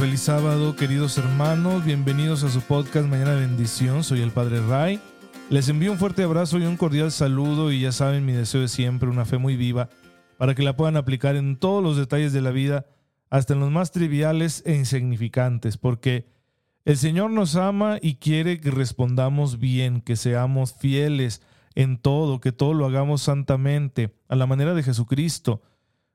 Feliz sábado, queridos hermanos. Bienvenidos a su podcast Mañana de Bendición. Soy el Padre Ray. Les envío un fuerte abrazo y un cordial saludo y ya saben mi deseo de siempre, una fe muy viva, para que la puedan aplicar en todos los detalles de la vida, hasta en los más triviales e insignificantes, porque el Señor nos ama y quiere que respondamos bien, que seamos fieles en todo, que todo lo hagamos santamente, a la manera de Jesucristo,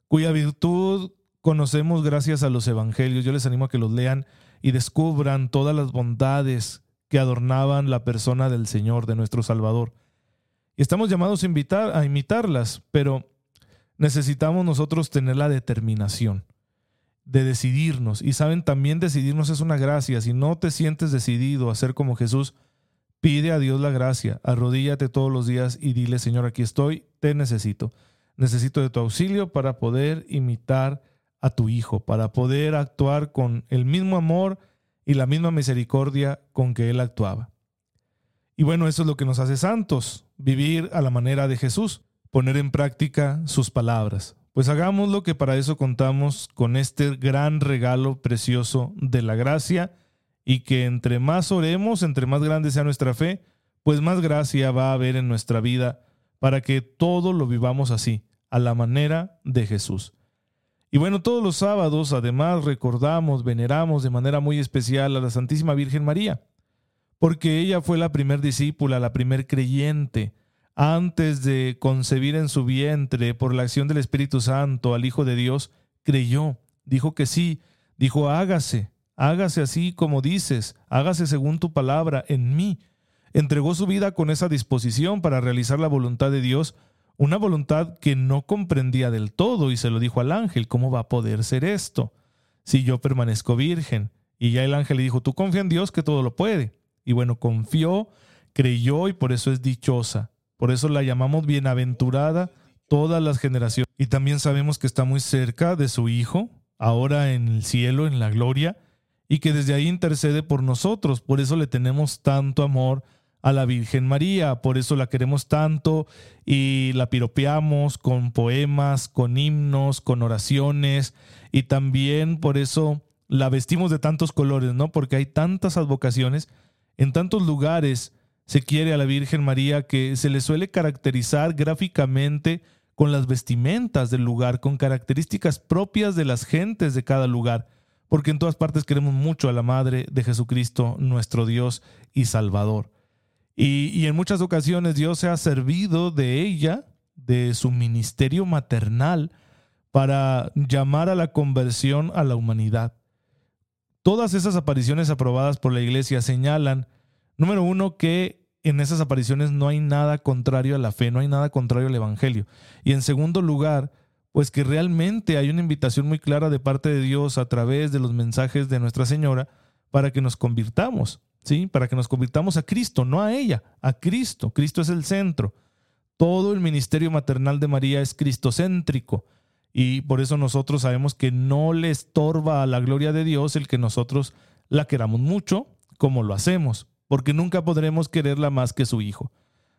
cuya virtud conocemos gracias a los evangelios. Yo les animo a que los lean y descubran todas las bondades que adornaban la persona del Señor, de nuestro Salvador. Y estamos llamados a, imitarlas, pero necesitamos nosotros tener la determinación de decidirnos. Y saben, también decidirnos es una gracia. Si no te sientes decidido a ser como Jesús, pide a Dios la gracia, arrodíllate todos los días y dile, Señor, aquí estoy, te necesito. Necesito de tu auxilio para poder imitar a tu Hijo, para poder actuar con el mismo amor y la misma misericordia con que Él actuaba. Y bueno, eso es lo que nos hace santos, vivir a la manera de Jesús, poner en práctica sus palabras. Pues hagámoslo que para eso contamos con este gran regalo precioso de la gracia y que entre más oremos, entre más grande sea nuestra fe, pues más gracia va a haber en nuestra vida para que todo lo vivamos así, a la manera de Jesús. Y bueno, todos los sábados además recordamos, veneramos de manera muy especial a la Santísima Virgen María, porque ella fue la primer discípula, la primer creyente, antes de concebir en su vientre por la acción del Espíritu Santo al Hijo de Dios, creyó, dijo que sí, dijo hágase, hágase así como dices, hágase según tu palabra en mí. Entregó su vida con esa disposición para realizar la voluntad de Dios una voluntad que no comprendía del todo y se lo dijo al ángel, ¿cómo va a poder ser esto si yo permanezco virgen? Y ya el ángel le dijo, tú confía en Dios que todo lo puede. Y bueno, confió, creyó y por eso es dichosa. Por eso la llamamos bienaventurada todas las generaciones. Y también sabemos que está muy cerca de su Hijo, ahora en el cielo, en la gloria, y que desde ahí intercede por nosotros. Por eso le tenemos tanto amor a la Virgen María, por eso la queremos tanto y la piropeamos con poemas, con himnos, con oraciones y también por eso la vestimos de tantos colores, ¿no? Porque hay tantas advocaciones, en tantos lugares se quiere a la Virgen María que se le suele caracterizar gráficamente con las vestimentas del lugar, con características propias de las gentes de cada lugar, porque en todas partes queremos mucho a la Madre de Jesucristo, nuestro Dios y Salvador. Y, en muchas ocasiones Dios se ha servido de ella, de su ministerio maternal, para llamar a la conversión a la humanidad. Todas esas apariciones aprobadas por la Iglesia señalan, número uno, que en esas apariciones no hay nada contrario a la fe, no hay nada contrario al Evangelio. Y en segundo lugar, pues que realmente hay una invitación muy clara de parte de Dios a través de los mensajes de Nuestra Señora para que nos convirtamos. ¿Sí? Para que nos convirtamos a Cristo, no a ella, a Cristo. Cristo es el centro. Todo el ministerio maternal de María es cristocéntrico y por eso nosotros sabemos que no le estorba a la gloria de Dios el que nosotros la queramos mucho como lo hacemos, porque nunca podremos quererla más que su Hijo.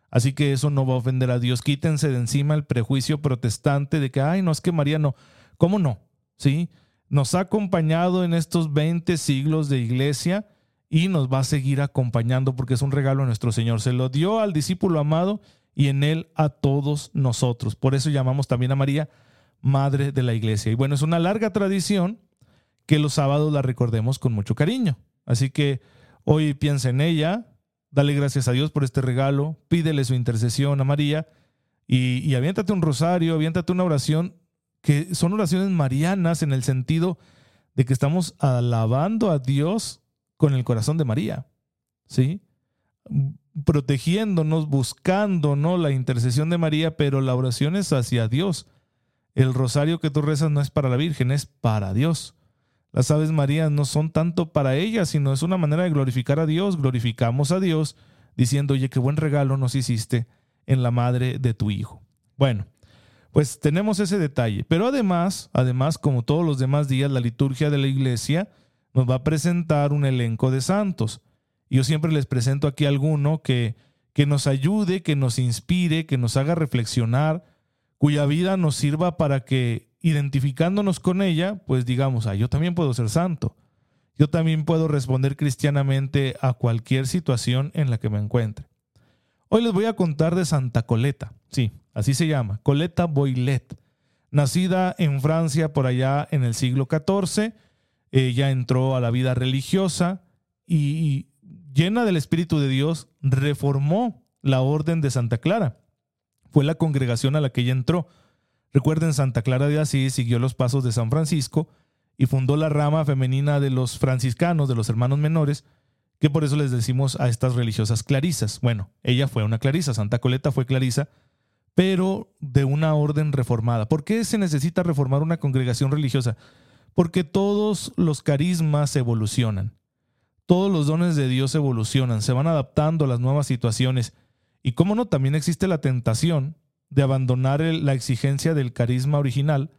Así que eso no va a ofender a Dios. Quítense de encima el prejuicio protestante de que, ay, no, es que María no. ¿Cómo no? ¿Sí? Nos ha acompañado en estos 20 siglos de iglesia y nos va a seguir acompañando porque es un regalo de nuestro Señor. Se lo dio al discípulo amado y en él a todos nosotros. Por eso llamamos también a María Madre de la Iglesia. Y bueno, es una larga tradición que los sábados la recordemos con mucho cariño. Así que hoy piensa en ella, dale gracias a Dios por este regalo, pídele su intercesión a María y, y aviéntate un rosario, aviéntate una oración, que son oraciones marianas en el sentido de que estamos alabando a Dios con el corazón de María, ¿sí? Protegiéndonos, buscando, ¿no? La intercesión de María, pero la oración es hacia Dios. El rosario que tú rezas no es para la Virgen, es para Dios. Las aves Marías no son tanto para ella, sino es una manera de glorificar a Dios. Glorificamos a Dios diciendo, oye, qué buen regalo nos hiciste en la madre de tu hijo. Bueno, pues tenemos ese detalle. Pero además, además, como todos los demás días, la liturgia de la iglesia nos va a presentar un elenco de santos. Yo siempre les presento aquí alguno que, que nos ayude, que nos inspire, que nos haga reflexionar, cuya vida nos sirva para que, identificándonos con ella, pues digamos, ah, yo también puedo ser santo. Yo también puedo responder cristianamente a cualquier situación en la que me encuentre. Hoy les voy a contar de Santa Coleta, sí, así se llama, Coleta Boilet. Nacida en Francia por allá en el siglo XIV, ella entró a la vida religiosa y, llena del Espíritu de Dios, reformó la Orden de Santa Clara. Fue la congregación a la que ella entró. Recuerden, Santa Clara de Asís siguió los pasos de San Francisco y fundó la rama femenina de los franciscanos, de los hermanos menores, que por eso les decimos a estas religiosas clarisas. Bueno, ella fue una clarisa, Santa Coleta fue clarisa, pero de una orden reformada. ¿Por qué se necesita reformar una congregación religiosa? Porque todos los carismas evolucionan, todos los dones de Dios evolucionan, se van adaptando a las nuevas situaciones. Y cómo no, también existe la tentación de abandonar la exigencia del carisma original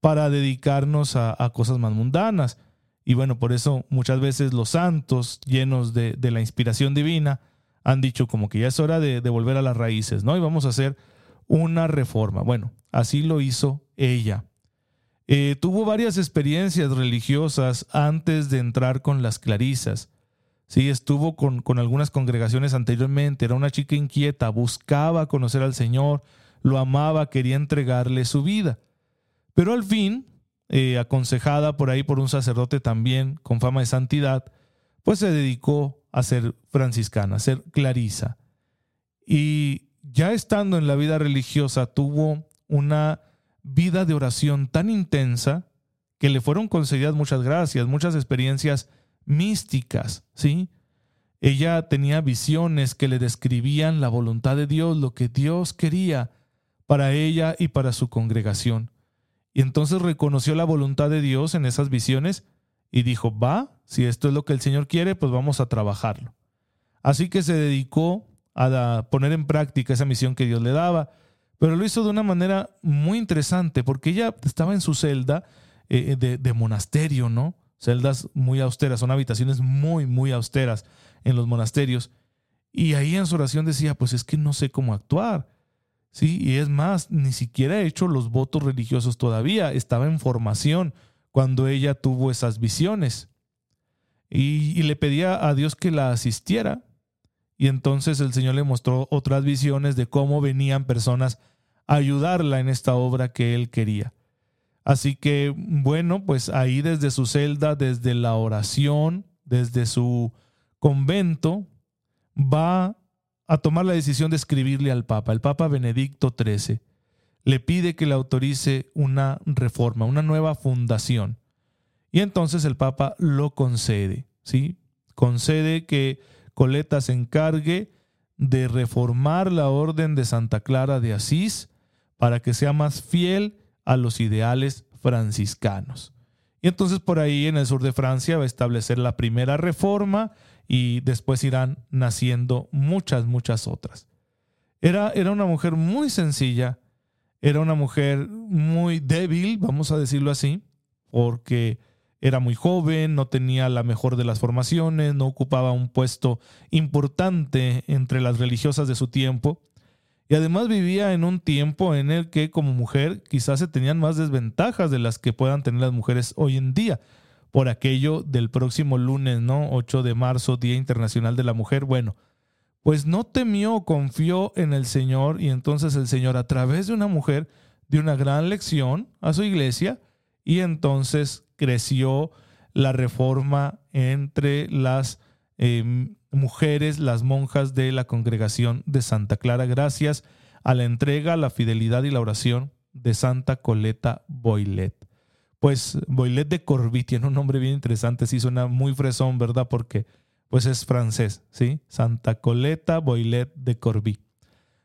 para dedicarnos a, cosas más mundanas. Y bueno, por eso muchas veces los santos, llenos de, la inspiración divina, han dicho como que ya es hora de, de, volver a las raíces, ¿no? Y vamos a hacer una reforma. Bueno, así lo hizo ella. Eh, tuvo varias experiencias religiosas antes de entrar con las clarisas. Sí, estuvo con, con algunas congregaciones anteriormente, era una chica inquieta, buscaba conocer al Señor, lo amaba, quería entregarle su vida. Pero al fin, eh, aconsejada por ahí por un sacerdote también con fama de santidad, pues se dedicó a ser franciscana, a ser clarisa. Y ya estando en la vida religiosa, tuvo una vida de oración tan intensa que le fueron concedidas muchas gracias, muchas experiencias místicas, ¿sí? Ella tenía visiones que le describían la voluntad de Dios, lo que Dios quería para ella y para su congregación. Y entonces reconoció la voluntad de Dios en esas visiones y dijo, va, si esto es lo que el Señor quiere, pues vamos a trabajarlo. Así que se dedicó a poner en práctica esa misión que Dios le daba, pero lo hizo de una manera muy interesante porque ella estaba en su celda eh, de, de monasterio, ¿no? Celdas muy austeras, son habitaciones muy, muy austeras en los monasterios. Y ahí en su oración decía, pues es que no sé cómo actuar. Sí, y es más, ni siquiera he hecho los votos religiosos todavía, estaba en formación cuando ella tuvo esas visiones. Y, le pedía a Dios que la asistiera. Y entonces el Señor le mostró otras visiones de cómo venían personas a ayudarla en esta obra que él quería. Así que, bueno, pues ahí desde su celda, desde la oración, desde su convento, va a tomar la decisión de escribirle al Papa, el Papa Benedicto XIII. Le pide que le autorice una reforma, una nueva fundación. Y entonces el Papa lo concede, ¿sí? Concede que Coleta se encargue de reformar la orden de Santa Clara de Asís para que sea más fiel a los ideales franciscanos. Y entonces por ahí en el sur de Francia va a establecer la primera reforma y después irán naciendo muchas, muchas otras. Era, era una mujer muy sencilla, era una mujer muy débil, vamos a decirlo así, porque era muy joven, no tenía la mejor de las formaciones, no ocupaba un puesto importante entre las religiosas de su tiempo, y además vivía en un tiempo en el que como mujer quizás se tenían más desventajas de las que puedan tener las mujeres hoy en día por aquello del próximo lunes, ¿no? 8 de marzo, Día Internacional de la Mujer. Bueno, pues no temió, confió en el Señor y entonces el Señor a través de una mujer dio una gran lección a su iglesia y entonces creció la reforma entre las em, mujeres, las monjas de la congregación de Santa Clara, gracias a la entrega, la fidelidad y la oración de Santa Coleta Boilet pues Boilet de Corbie tiene un nombre bien interesante, sí suena muy fresón, ¿verdad? Porque pues es francés, ¿sí? Santa Coleta Boilet de Corbie.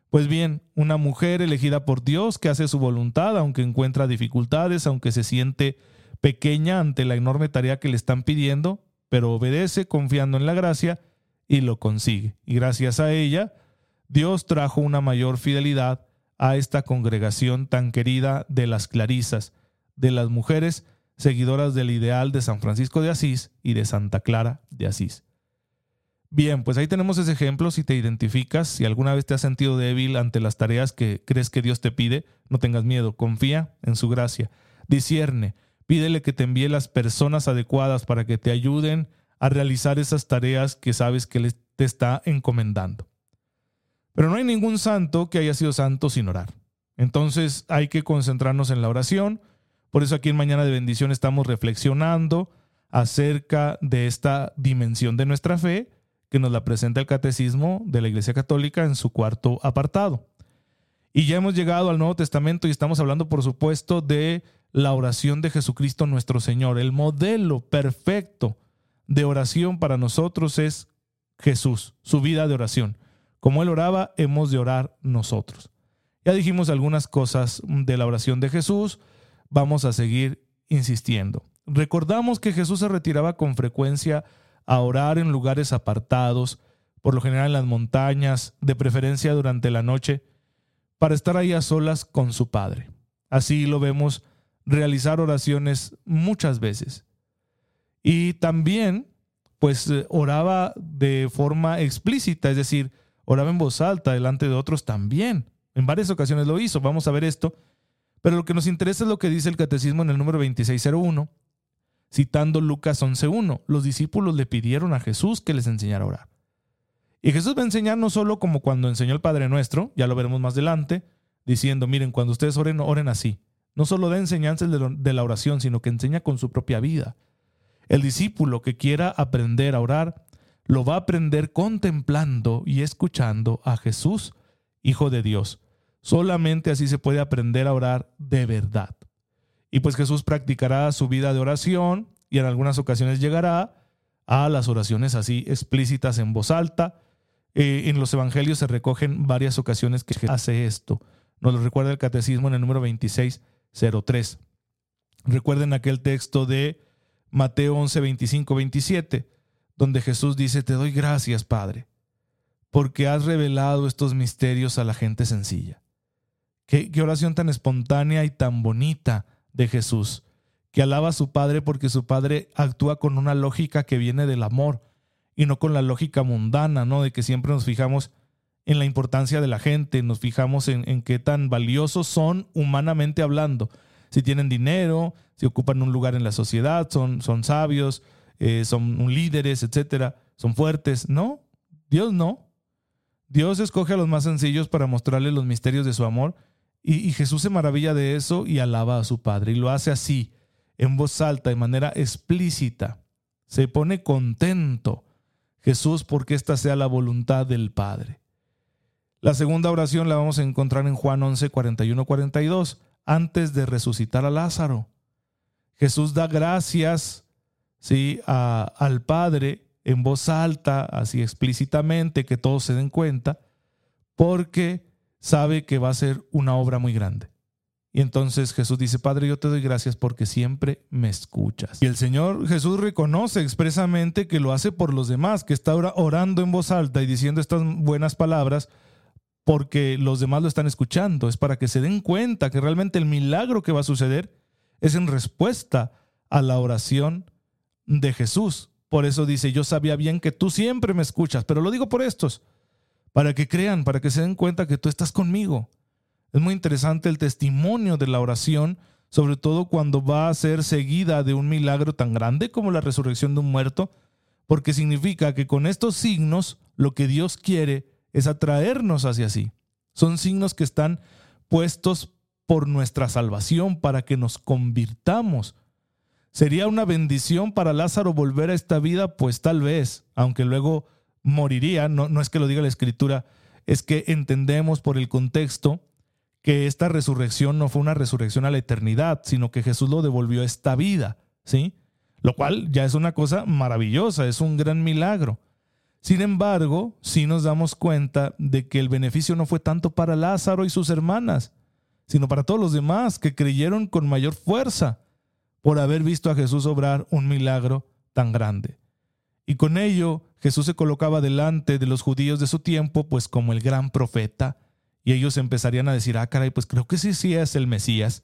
Pues bien, una mujer elegida por Dios que hace su voluntad, aunque encuentra dificultades, aunque se siente pequeña ante la enorme tarea que le están pidiendo, pero obedece confiando en la gracia y lo consigue. Y gracias a ella, Dios trajo una mayor fidelidad a esta congregación tan querida de las Clarisas, de las mujeres seguidoras del ideal de San Francisco de Asís y de Santa Clara de Asís. Bien, pues ahí tenemos ese ejemplo. Si te identificas, si alguna vez te has sentido débil ante las tareas que crees que Dios te pide, no tengas miedo, confía en su gracia. Discierne, pídele que te envíe las personas adecuadas para que te ayuden a realizar esas tareas que sabes que te está encomendando. Pero no hay ningún santo que haya sido santo sin orar. Entonces hay que concentrarnos en la oración. Por eso aquí en Mañana de Bendición estamos reflexionando acerca de esta dimensión de nuestra fe que nos la presenta el Catecismo de la Iglesia Católica en su cuarto apartado. Y ya hemos llegado al Nuevo Testamento y estamos hablando, por supuesto, de la oración de Jesucristo nuestro Señor. El modelo perfecto de oración para nosotros es Jesús, su vida de oración. Como Él oraba, hemos de orar nosotros. Ya dijimos algunas cosas de la oración de Jesús, vamos a seguir insistiendo. Recordamos que Jesús se retiraba con frecuencia a orar en lugares apartados, por lo general en las montañas, de preferencia durante la noche, para estar ahí a solas con su Padre. Así lo vemos realizar oraciones muchas veces. Y también, pues, eh, oraba de forma explícita, es decir, oraba en voz alta delante de otros también. En varias ocasiones lo hizo, vamos a ver esto. Pero lo que nos interesa es lo que dice el Catecismo en el número 2601, citando Lucas 11.1. Los discípulos le pidieron a Jesús que les enseñara a orar. Y Jesús va a enseñar no solo como cuando enseñó el Padre Nuestro, ya lo veremos más adelante, diciendo, miren, cuando ustedes oren, oren así. No solo da enseñanzas de la oración, sino que enseña con su propia vida. El discípulo que quiera aprender a orar, lo va a aprender contemplando y escuchando a Jesús, Hijo de Dios. Solamente así se puede aprender a orar de verdad. Y pues Jesús practicará su vida de oración y en algunas ocasiones llegará a las oraciones así explícitas en voz alta. Eh, en los evangelios se recogen varias ocasiones que hace esto. Nos lo recuerda el catecismo en el número 2603. Recuerden aquel texto de Mateo 11, 25, 27, donde Jesús dice, te doy gracias, Padre, porque has revelado estos misterios a la gente sencilla. qué oración tan espontánea y tan bonita de Jesús, que alaba a su Padre porque su Padre actúa con una lógica que viene del amor y no con la lógica mundana, ¿no? De que siempre nos fijamos en la importancia de la gente, nos fijamos en, qué tan valiosos son humanamente hablando. Si tienen dinero, si ocupan un lugar en la sociedad, son, son sabios, eh, son líderes, etcétera, son fuertes. No, Dios no. Dios escoge a los más sencillos para mostrarles los misterios de su amor y, Jesús se maravilla de eso y alaba a su Padre. Y lo hace así, en voz alta, de manera explícita. Se pone contento Jesús porque esta sea la voluntad del Padre. La segunda oración la vamos a encontrar en Juan 11, 41, 42, antes de resucitar a Lázaro. Jesús da gracias ¿sí? al Padre en voz alta, así explícitamente, que todos se den cuenta, porque sabe que va a ser una obra muy grande. Y entonces Jesús dice, Padre, yo te doy gracias porque siempre me escuchas. Y el Señor Jesús reconoce expresamente que lo hace por los demás, que está orando en voz alta y diciendo estas buenas palabras porque los demás lo están escuchando. Es para que se den cuenta que realmente el milagro que va a suceder es en respuesta a la oración de Jesús. Por eso dice, yo sabía bien que tú siempre me escuchas, pero lo digo por estos para que crean, para que se den cuenta que tú estás conmigo. Es muy interesante el testimonio de la oración, sobre todo cuando va a ser seguida de un milagro tan grande como la resurrección de un muerto, porque significa que con estos signos lo que Dios quiere es atraernos hacia sí. Son signos que están puestos por nuestra salvación para que nos convirtamos. ¿Sería una bendición para Lázaro volver a esta vida? Pues tal vez, aunque luego moriría, no, no es que lo diga la escritura, es que entendemos por el contexto que esta resurrección no fue una resurrección a la eternidad, sino que Jesús lo devolvió a esta vida, ¿sí? Lo cual ya es una cosa maravillosa, es un gran milagro. Sin embargo, sí nos damos cuenta de que el beneficio no fue tanto para Lázaro y sus hermanas, sino para todos los demás que creyeron con mayor fuerza por haber visto a Jesús obrar un milagro tan grande. Y con ello Jesús se colocaba delante de los judíos de su tiempo, pues como el gran profeta, y ellos empezarían a decir, ah, caray, pues creo que sí, sí es el Mesías,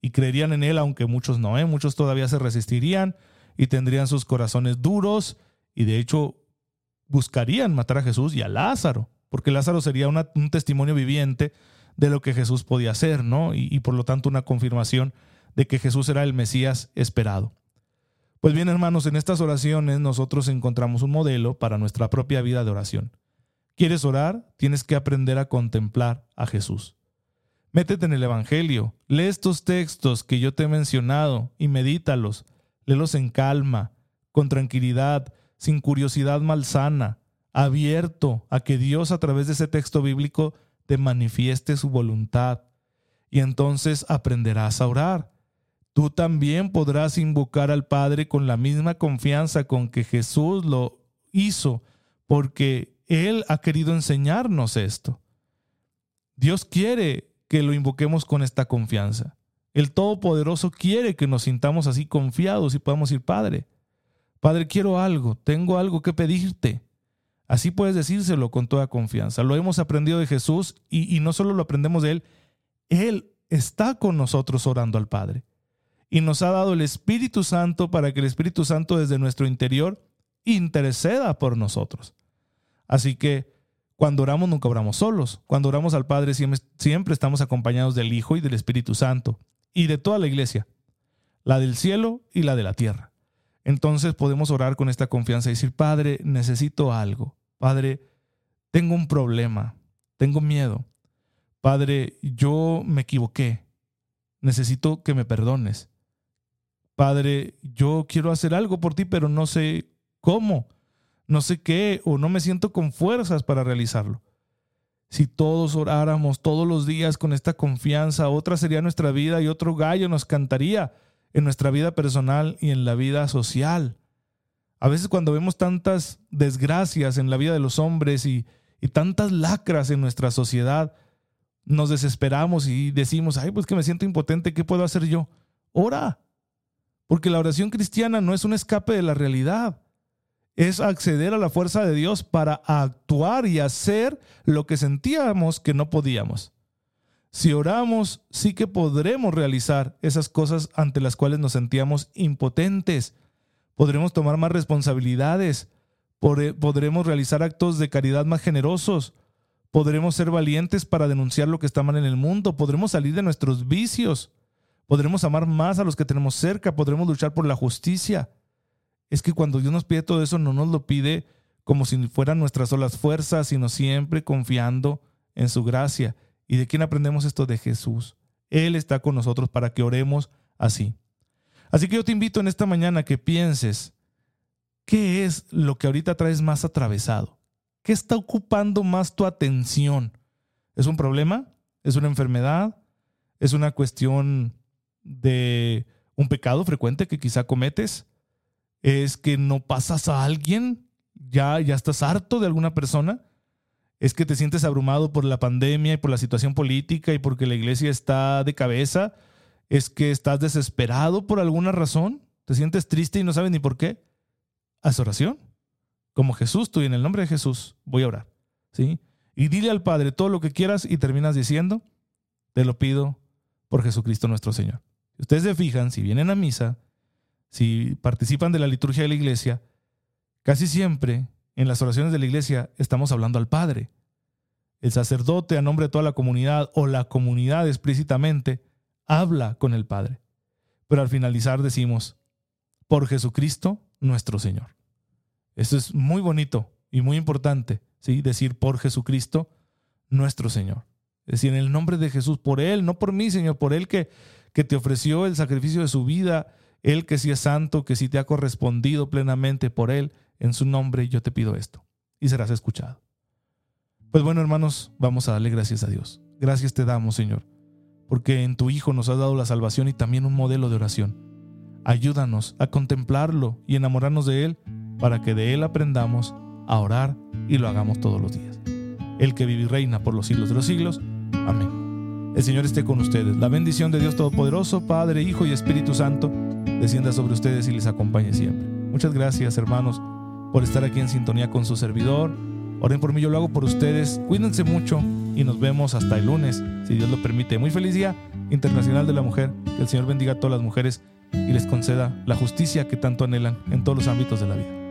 y creerían en él, aunque muchos no, ¿eh? muchos todavía se resistirían y tendrían sus corazones duros, y de hecho buscarían matar a Jesús y a Lázaro, porque Lázaro sería un testimonio viviente de lo que Jesús podía hacer, ¿no? y por lo tanto una confirmación de que Jesús era el Mesías esperado. Pues bien, hermanos, en estas oraciones nosotros encontramos un modelo para nuestra propia vida de oración. ¿Quieres orar? Tienes que aprender a contemplar a Jesús. Métete en el Evangelio, lee estos textos que yo te he mencionado y medítalos. Léelos en calma, con tranquilidad, sin curiosidad malsana, abierto a que Dios a través de ese texto bíblico te manifieste su voluntad. Y entonces aprenderás a orar tú también podrás invocar al Padre con la misma confianza con que Jesús lo hizo, porque Él ha querido enseñarnos esto. Dios quiere que lo invoquemos con esta confianza. El Todopoderoso quiere que nos sintamos así confiados y podamos ir, Padre, Padre, quiero algo, tengo algo que pedirte. Así puedes decírselo con toda confianza. Lo hemos aprendido de Jesús y, y no solo lo aprendemos de Él, Él está con nosotros orando al Padre y nos ha dado el Espíritu Santo para que el Espíritu Santo desde nuestro interior interceda por nosotros. Así que cuando oramos nunca oramos solos. Cuando oramos al Padre siempre, estamos acompañados del Hijo y del Espíritu Santo y de toda la iglesia, la del cielo y la de la tierra. Entonces podemos orar con esta confianza y decir, Padre, necesito algo. Padre, tengo un problema, tengo miedo. Padre, yo me equivoqué. Necesito que me perdones. Padre, yo quiero hacer algo por ti, pero no sé cómo, no sé qué, o no me siento con fuerzas para realizarlo. Si todos oráramos todos los días con esta confianza, otra sería nuestra vida y otro gallo nos cantaría en nuestra vida personal y en la vida social. A veces cuando vemos tantas desgracias en la vida de los hombres y, y tantas lacras en nuestra sociedad, nos desesperamos y decimos, ay, pues que me siento impotente, ¿qué puedo hacer yo? Ora, porque la oración cristiana no es un escape de la realidad, es acceder a la fuerza de Dios para actuar y hacer lo que sentíamos que no podíamos. Si oramos, sí que podremos realizar esas cosas ante las cuales nos sentíamos impotentes. Podremos tomar más responsabilidades, podremos realizar actos de caridad más generosos, podremos ser valientes para denunciar lo que está mal en el mundo, podremos salir de nuestros vicios, podremos amar más a los que tenemos cerca, podremos luchar por la justicia. Es que cuando Dios nos pide todo eso, no nos lo pide como si fueran nuestras solas fuerzas, sino siempre confiando en su gracia. ¿Y de quién aprendemos esto? De Jesús. Él está con nosotros para que oremos así. Así que yo te invito en esta mañana que pienses, ¿qué es lo que ahorita traes más atravesado? ¿Qué está ocupando más tu atención? ¿Es un problema? ¿Es una enfermedad? ¿Es una cuestión de un pecado frecuente que quizá cometes es que no pasas a alguien, ya, ya estás harto de alguna persona, es que te sientes abrumado por la pandemia y por la situación política y porque la iglesia está de cabeza, es que estás desesperado por alguna razón, te sientes triste y no sabes ni por qué. Haz oración. Como Jesús, tú y en el nombre de Jesús voy a orar. ¿sí? Y dile al Padre todo lo que quieras y terminas diciendo, te lo pido por Jesucristo nuestro Señor. Ustedes se fijan, si vienen a misa, si participan de la liturgia de la iglesia, casi siempre en las oraciones de la iglesia estamos hablando al Padre. El sacerdote a nombre de toda la comunidad o la comunidad explícitamente habla con el Padre. Pero al finalizar decimos, por Jesucristo nuestro Señor. Eso es muy bonito y muy importante, ¿sí? decir por Jesucristo nuestro Señor. Es decir, en el nombre de Jesús, por Él, no por mí, Señor, por Él que, que te ofreció el sacrificio de su vida, Él que sí es santo, que sí te ha correspondido plenamente por Él, en su nombre yo te pido esto, y serás escuchado. Pues bueno, hermanos, vamos a darle gracias a Dios. Gracias te damos, Señor, porque en tu Hijo nos has dado la salvación y también un modelo de oración. Ayúdanos a contemplarlo y enamorarnos de Él para que de Él aprendamos a orar y lo hagamos todos los días. El que vive y reina por los siglos de los siglos. Amén. El Señor esté con ustedes. La bendición de Dios Todopoderoso, Padre, Hijo y Espíritu Santo, descienda sobre ustedes y les acompañe siempre. Muchas gracias, hermanos, por estar aquí en sintonía con su servidor. Oren por mí, yo lo hago por ustedes. Cuídense mucho y nos vemos hasta el lunes, si Dios lo permite. Muy feliz Día Internacional de la Mujer. Que el Señor bendiga a todas las mujeres y les conceda la justicia que tanto anhelan en todos los ámbitos de la vida.